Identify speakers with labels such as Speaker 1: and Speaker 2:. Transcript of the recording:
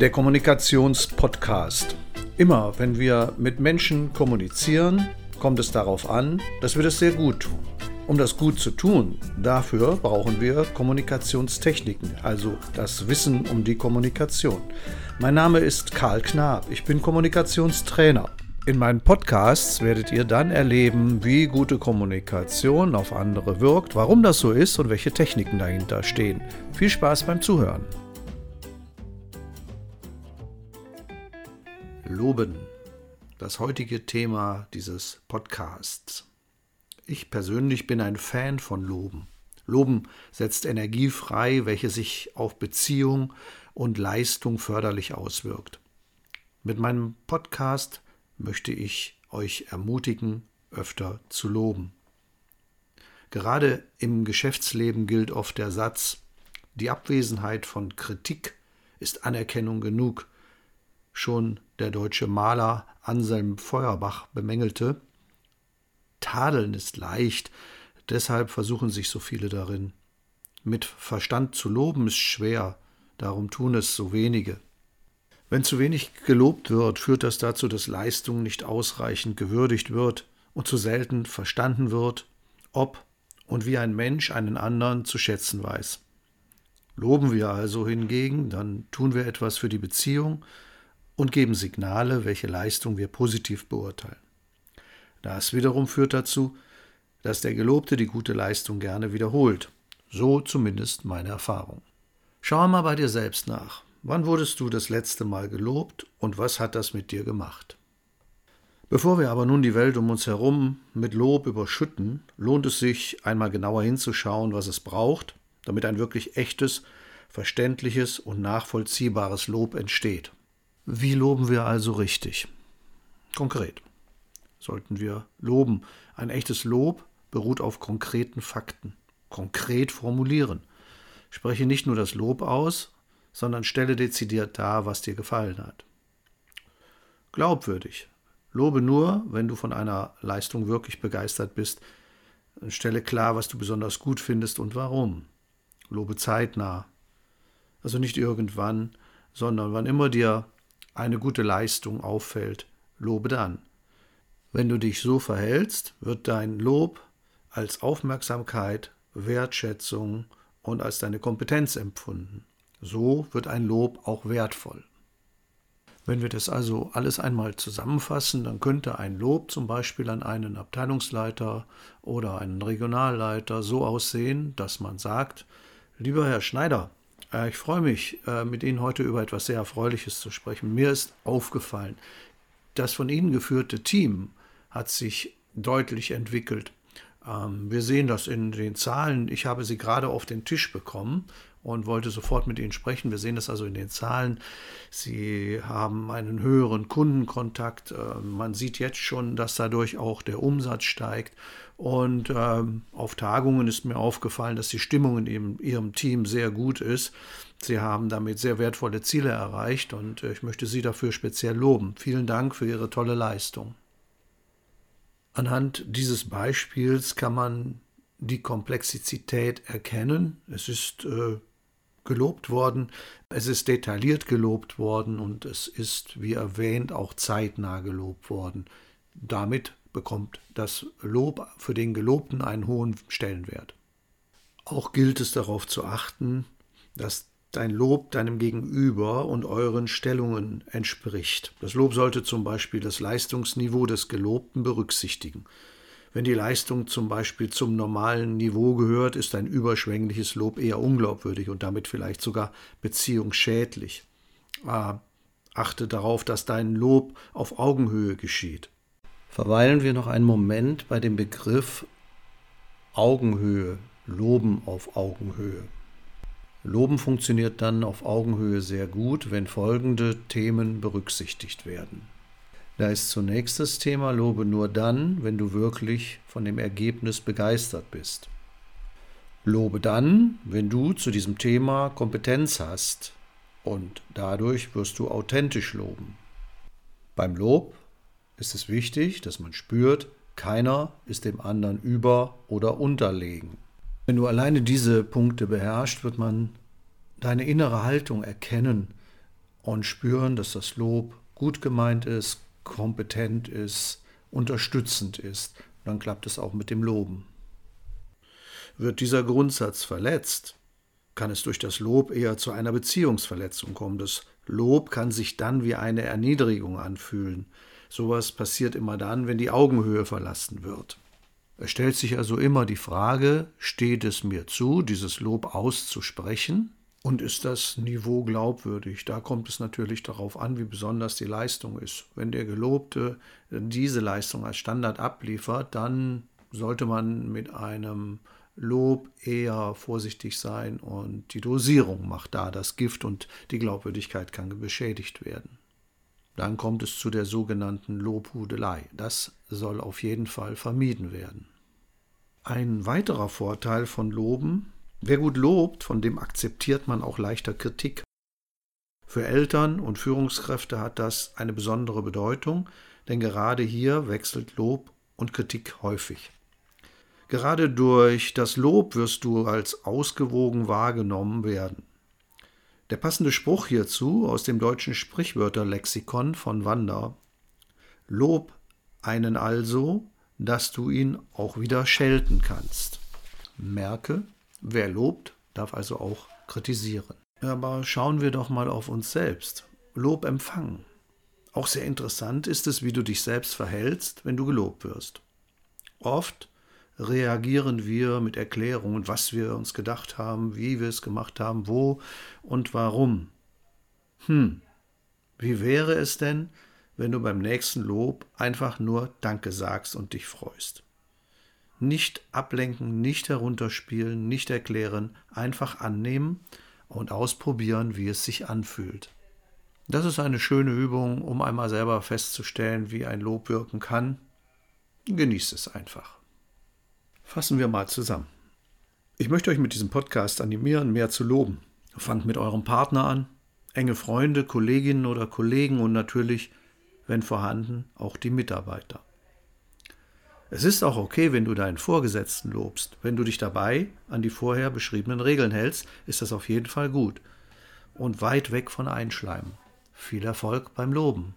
Speaker 1: Der Kommunikationspodcast. Immer wenn wir mit Menschen kommunizieren, kommt es darauf an, dass wir das sehr gut tun. Um das gut zu tun, dafür brauchen wir Kommunikationstechniken, also das Wissen um die Kommunikation. Mein Name ist Karl Knab, ich bin Kommunikationstrainer. In meinen Podcasts werdet ihr dann erleben, wie gute Kommunikation auf andere wirkt, warum das so ist und welche Techniken dahinter stehen. Viel Spaß beim Zuhören. Loben. Das heutige Thema dieses Podcasts. Ich persönlich bin ein Fan von Loben. Loben setzt Energie frei, welche sich auf Beziehung und Leistung förderlich auswirkt. Mit meinem Podcast möchte ich euch ermutigen, öfter zu loben. Gerade im Geschäftsleben gilt oft der Satz, die Abwesenheit von Kritik ist Anerkennung genug. Schon der deutsche Maler Anselm Feuerbach bemängelte, Tadeln ist leicht, deshalb versuchen sich so viele darin. Mit Verstand zu loben ist schwer, darum tun es so wenige. Wenn zu wenig gelobt wird, führt das dazu, dass Leistung nicht ausreichend gewürdigt wird und zu selten verstanden wird, ob und wie ein Mensch einen anderen zu schätzen weiß. Loben wir also hingegen, dann tun wir etwas für die Beziehung und geben Signale, welche Leistung wir positiv beurteilen. Das wiederum führt dazu, dass der Gelobte die gute Leistung gerne wiederholt. So zumindest meine Erfahrung. Schau mal bei dir selbst nach. Wann wurdest du das letzte Mal gelobt und was hat das mit dir gemacht? Bevor wir aber nun die Welt um uns herum mit Lob überschütten, lohnt es sich, einmal genauer hinzuschauen, was es braucht, damit ein wirklich echtes, verständliches und nachvollziehbares Lob entsteht. Wie loben wir also richtig? Konkret sollten wir loben. Ein echtes Lob beruht auf konkreten Fakten. Konkret formulieren. Spreche nicht nur das Lob aus, sondern stelle dezidiert dar, was dir gefallen hat. Glaubwürdig. Lobe nur, wenn du von einer Leistung wirklich begeistert bist. Stelle klar, was du besonders gut findest und warum. Lobe zeitnah. Also nicht irgendwann, sondern wann immer dir eine gute Leistung auffällt, lobe dann. Wenn du dich so verhältst, wird dein Lob als Aufmerksamkeit, Wertschätzung und als deine Kompetenz empfunden. So wird ein Lob auch wertvoll. Wenn wir das also alles einmal zusammenfassen, dann könnte ein Lob zum Beispiel an einen Abteilungsleiter oder einen Regionalleiter so aussehen, dass man sagt, lieber Herr Schneider, ich freue mich, äh, mit Ihnen heute über etwas sehr Erfreuliches zu sprechen. Mir ist aufgefallen, das von Ihnen geführte Team hat sich deutlich entwickelt. Ähm, wir sehen das in den Zahlen. Ich habe sie gerade auf den Tisch bekommen und wollte sofort mit Ihnen sprechen. Wir sehen das also in den Zahlen. Sie haben einen höheren Kundenkontakt. Ähm, man sieht jetzt schon, dass dadurch auch der Umsatz steigt. Und ähm, auf Tagungen ist mir aufgefallen, dass die Stimmung in Ihrem Team sehr gut ist. Sie haben damit sehr wertvolle Ziele erreicht und äh, ich möchte Sie dafür speziell loben. Vielen Dank für Ihre tolle Leistung. Anhand dieses Beispiels kann man die Komplexität erkennen. Es ist äh, gelobt worden, es ist detailliert gelobt worden und es ist, wie erwähnt, auch zeitnah gelobt worden. Damit bekommt das Lob für den Gelobten einen hohen Stellenwert. Auch gilt es darauf zu achten, dass dein Lob deinem Gegenüber und euren Stellungen entspricht. Das Lob sollte zum Beispiel das Leistungsniveau des Gelobten berücksichtigen. Wenn die Leistung zum Beispiel zum normalen Niveau gehört, ist ein überschwängliches Lob eher unglaubwürdig und damit vielleicht sogar beziehungsschädlich. Ah, achte darauf, dass dein Lob auf Augenhöhe geschieht. Verweilen wir noch einen Moment bei dem Begriff Augenhöhe, Loben auf Augenhöhe. Loben funktioniert dann auf Augenhöhe sehr gut, wenn folgende Themen berücksichtigt werden. Da ist zunächst das Thema Lobe nur dann, wenn du wirklich von dem Ergebnis begeistert bist. Lobe dann, wenn du zu diesem Thema Kompetenz hast und dadurch wirst du authentisch loben. Beim Lob ist es wichtig, dass man spürt, keiner ist dem anderen über oder unterlegen. Wenn du alleine diese Punkte beherrschst, wird man deine innere Haltung erkennen und spüren, dass das Lob gut gemeint ist, kompetent ist, unterstützend ist. Dann klappt es auch mit dem Loben. Wird dieser Grundsatz verletzt, kann es durch das Lob eher zu einer Beziehungsverletzung kommen. Das Lob kann sich dann wie eine Erniedrigung anfühlen. Sowas passiert immer dann, wenn die Augenhöhe verlassen wird. Es stellt sich also immer die Frage, steht es mir zu, dieses Lob auszusprechen? Und ist das Niveau glaubwürdig? Da kommt es natürlich darauf an, wie besonders die Leistung ist. Wenn der Gelobte diese Leistung als Standard abliefert, dann sollte man mit einem Lob eher vorsichtig sein und die Dosierung macht da das Gift und die Glaubwürdigkeit kann beschädigt werden. Dann kommt es zu der sogenannten Lobhudelei. Das soll auf jeden Fall vermieden werden. Ein weiterer Vorteil von Loben, wer gut lobt, von dem akzeptiert man auch leichter Kritik. Für Eltern und Führungskräfte hat das eine besondere Bedeutung, denn gerade hier wechselt Lob und Kritik häufig. Gerade durch das Lob wirst du als ausgewogen wahrgenommen werden. Der passende Spruch hierzu aus dem deutschen Sprichwörterlexikon von Wander Lob einen also, dass du ihn auch wieder schelten kannst. Merke, wer lobt, darf also auch kritisieren. Aber schauen wir doch mal auf uns selbst. Lob empfangen. Auch sehr interessant ist es, wie du dich selbst verhältst, wenn du gelobt wirst. Oft reagieren wir mit Erklärungen, was wir uns gedacht haben, wie wir es gemacht haben, wo und warum. Hm, wie wäre es denn, wenn du beim nächsten Lob einfach nur Danke sagst und dich freust? Nicht ablenken, nicht herunterspielen, nicht erklären, einfach annehmen und ausprobieren, wie es sich anfühlt. Das ist eine schöne Übung, um einmal selber festzustellen, wie ein Lob wirken kann. Genießt es einfach. Fassen wir mal zusammen. Ich möchte euch mit diesem Podcast animieren, mehr zu loben. Fangt mit eurem Partner an, enge Freunde, Kolleginnen oder Kollegen und natürlich, wenn vorhanden, auch die Mitarbeiter. Es ist auch okay, wenn du deinen Vorgesetzten lobst. Wenn du dich dabei an die vorher beschriebenen Regeln hältst, ist das auf jeden Fall gut. Und weit weg von Einschleimen. Viel Erfolg beim Loben.